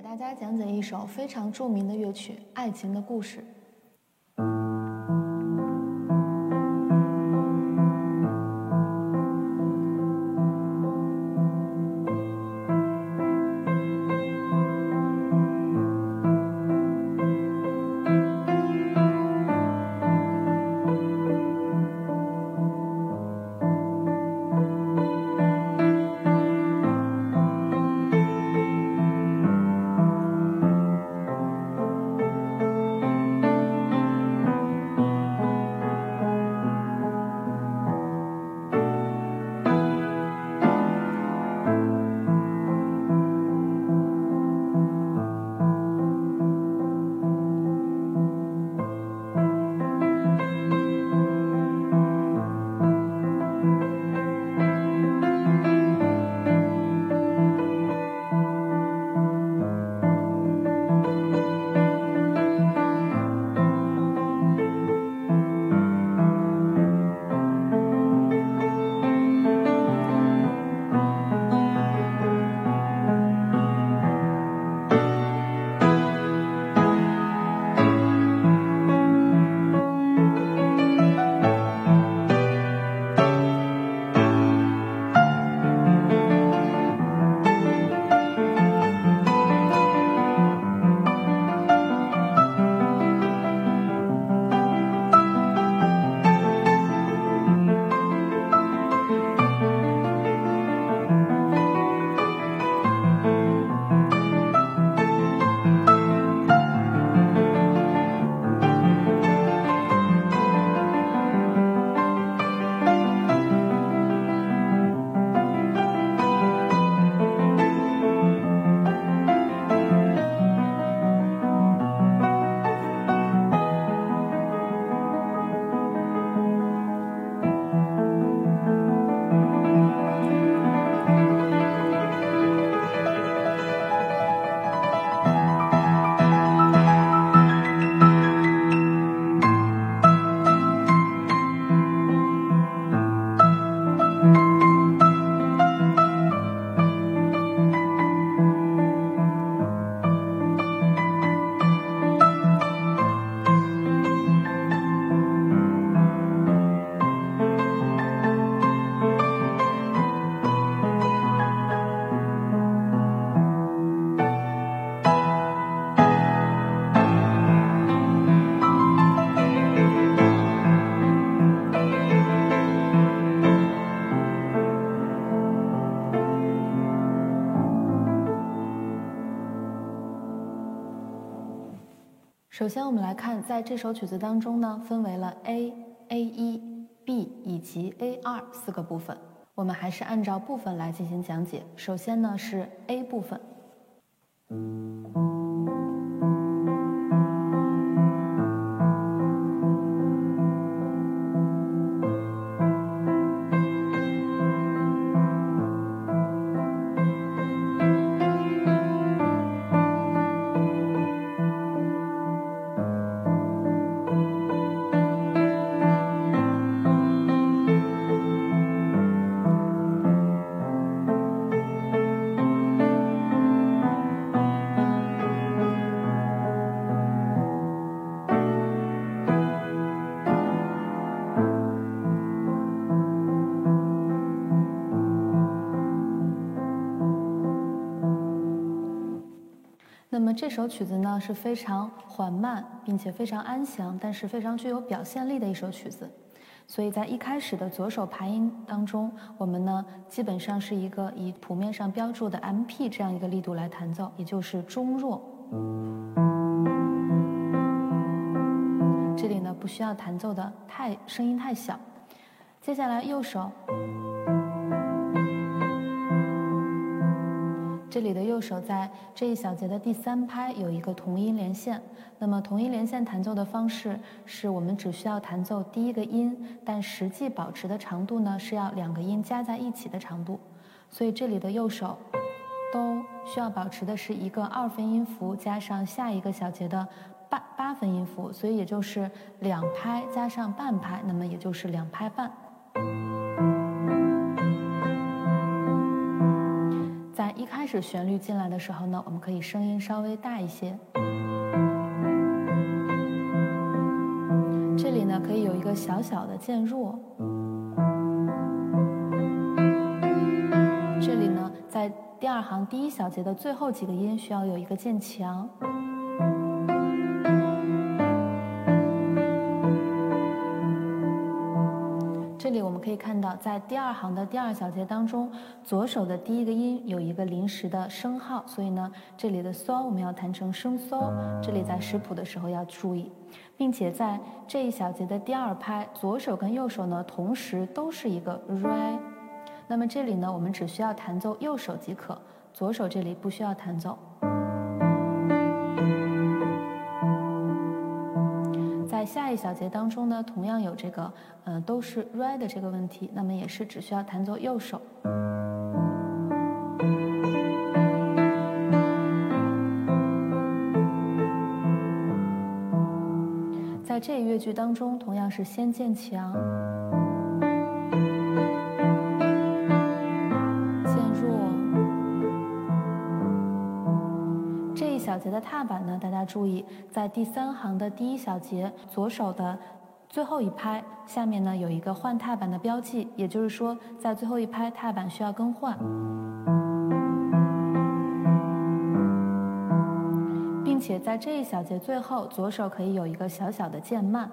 给大家讲解一首非常著名的乐曲《爱情的故事》。首先，我们来看，在这首曲子当中呢，分为了 A、A 一、B 以及 A 二四个部分。我们还是按照部分来进行讲解。首先呢，是 A 部分。么这首曲子呢是非常缓慢，并且非常安详，但是非常具有表现力的一首曲子。所以在一开始的左手琶音当中，我们呢基本上是一个以谱面上标注的 M P 这样一个力度来弹奏，也就是中弱。这里呢不需要弹奏的太声音太小。接下来右手。这里的右手在这一小节的第三拍有一个同音连线，那么同音连线弹奏的方式是我们只需要弹奏第一个音，但实际保持的长度呢是要两个音加在一起的长度，所以这里的右手都需要保持的是一个二分音符加上下一个小节的八八分音符，所以也就是两拍加上半拍，那么也就是两拍半。始旋律进来的时候呢，我们可以声音稍微大一些。这里呢可以有一个小小的渐弱。这里呢在第二行第一小节的最后几个音需要有一个渐强。里我们可以看到，在第二行的第二小节当中，左手的第一个音有一个临时的升号，所以呢，这里的嗦我们要弹成升嗦，这里在识谱的时候要注意，并且在这一小节的第二拍，左手跟右手呢同时都是一个 re，那么这里呢，我们只需要弹奏右手即可，左手这里不需要弹奏。在下一小节当中呢，同样有这个，呃，都是 re 的这个问题，那么也是只需要弹奏右手。在这一乐句当中，同样是先建强。小节的踏板呢，大家注意，在第三行的第一小节左手的最后一拍下面呢有一个换踏板的标记，也就是说，在最后一拍踏板需要更换，并且在这一小节最后左手可以有一个小小的渐慢。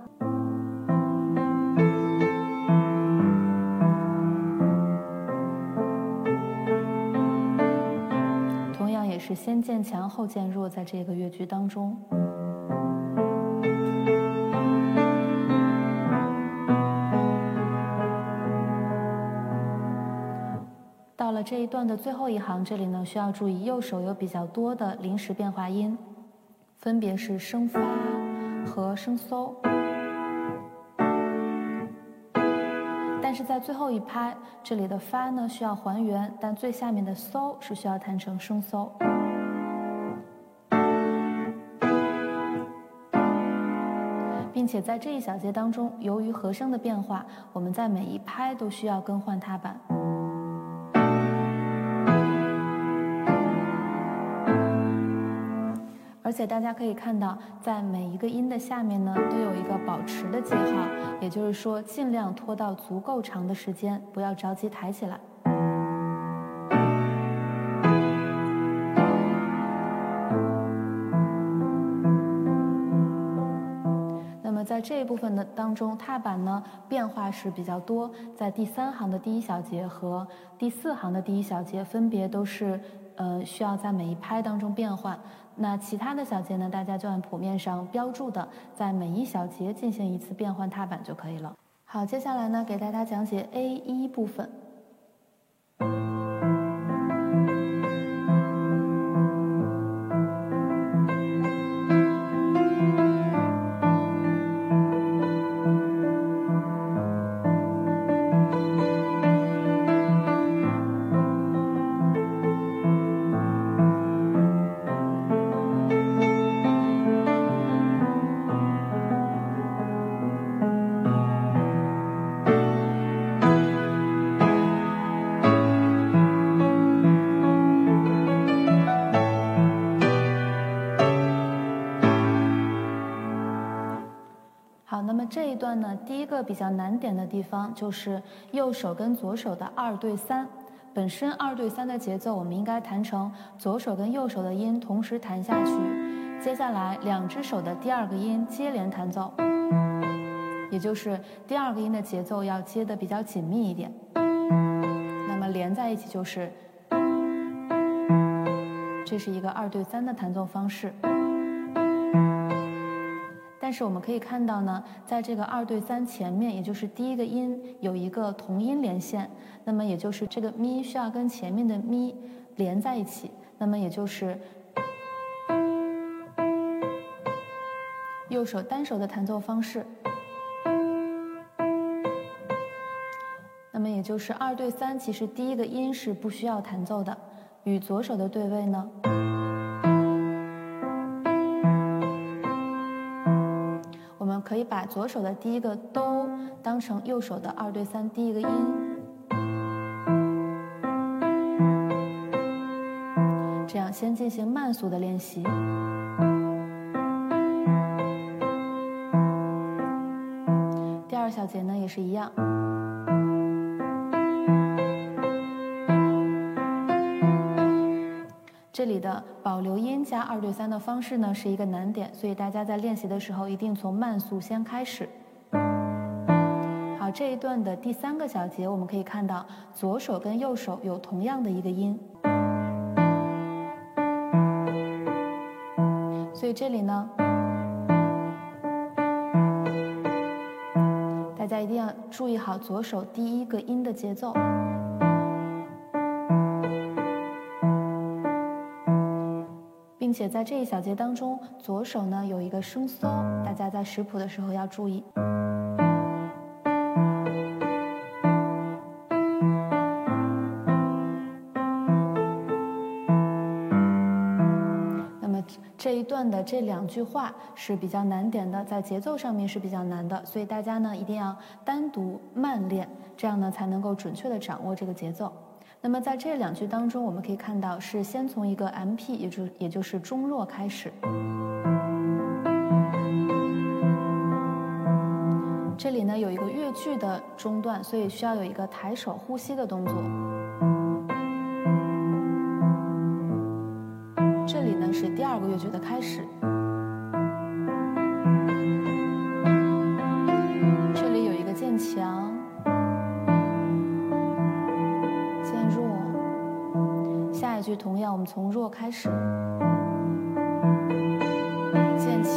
是先渐强后渐弱，在这个乐句当中。到了这一段的最后一行，这里呢需要注意，右手有比较多的临时变化音，分别是升发和升嗦。但是在最后一拍，这里的发呢需要还原，但最下面的嗦是需要弹成升嗦。并且在这一小节当中，由于和声的变化，我们在每一拍都需要更换踏板。且大家可以看到，在每一个音的下面呢，都有一个保持的记号，也就是说，尽量拖到足够长的时间，不要着急抬起来。那么在这一部分的当中，踏板呢变化是比较多。在第三行的第一小节和第四行的第一小节，分别都是呃需要在每一拍当中变换。那其他的小节呢，大家就按谱面上标注的，在每一小节进行一次变换踏板就可以了。好，接下来呢，给大家讲解 A 一部分。这一段呢，第一个比较难点的地方就是右手跟左手的二对三。本身二对三的节奏，我们应该弹成左手跟右手的音同时弹下去，接下来两只手的第二个音接连弹奏，也就是第二个音的节奏要接的比较紧密一点。那么连在一起就是，这是一个二对三的弹奏方式。但是我们可以看到呢，在这个二对三前面，也就是第一个音有一个同音连线，那么也就是这个咪需要跟前面的咪连在一起，那么也就是右手单手的弹奏方式，那么也就是二对三，其实第一个音是不需要弹奏的，与左手的对位呢。可以把左手的第一个哆当成右手的二对三第一个音，这样先进行慢速的练习。第二小节呢也是一样。这里的保留音加二对三的方式呢是一个难点，所以大家在练习的时候一定从慢速先开始。好，这一段的第三个小节，我们可以看到左手跟右手有同样的一个音，所以这里呢，大家一定要注意好左手第一个音的节奏。且在这一小节当中，左手呢有一个升嗦，大家在识谱的时候要注意。那么这一段的这两句话是比较难点的，在节奏上面是比较难的，所以大家呢一定要单独慢练，这样呢才能够准确的掌握这个节奏。那么在这两句当中，我们可以看到是先从一个 M P，也就也就是中弱开始。这里呢有一个乐句的中断，所以需要有一个抬手呼吸的动作。这里呢是第二个乐句的开始。下一句同样，我们从弱开始，渐强。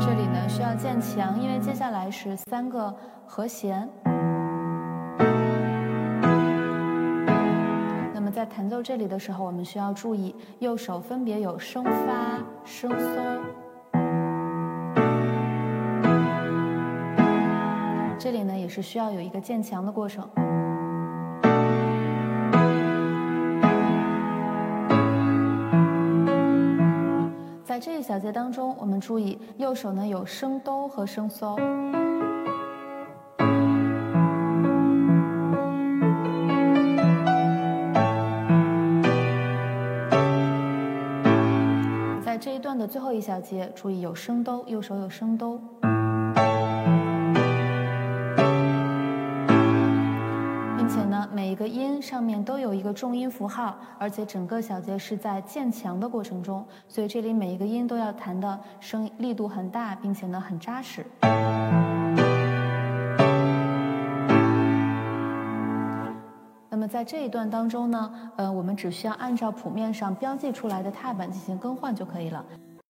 这里呢需要渐强，因为接下来是三个和弦。在弹奏这里的时候，我们需要注意右手分别有升发、升嗦。这里呢也是需要有一个渐强的过程。在这一小节当中，我们注意右手呢有升哆和升嗦。后一小节，注意有升哆，右手有升哆，并且呢，每一个音上面都有一个重音符号，而且整个小节是在渐强的过程中，所以这里每一个音都要弹的声力度很大，并且呢很扎实。那么在这一段当中呢，呃，我们只需要按照谱面上标记出来的踏板进行更换就可以了。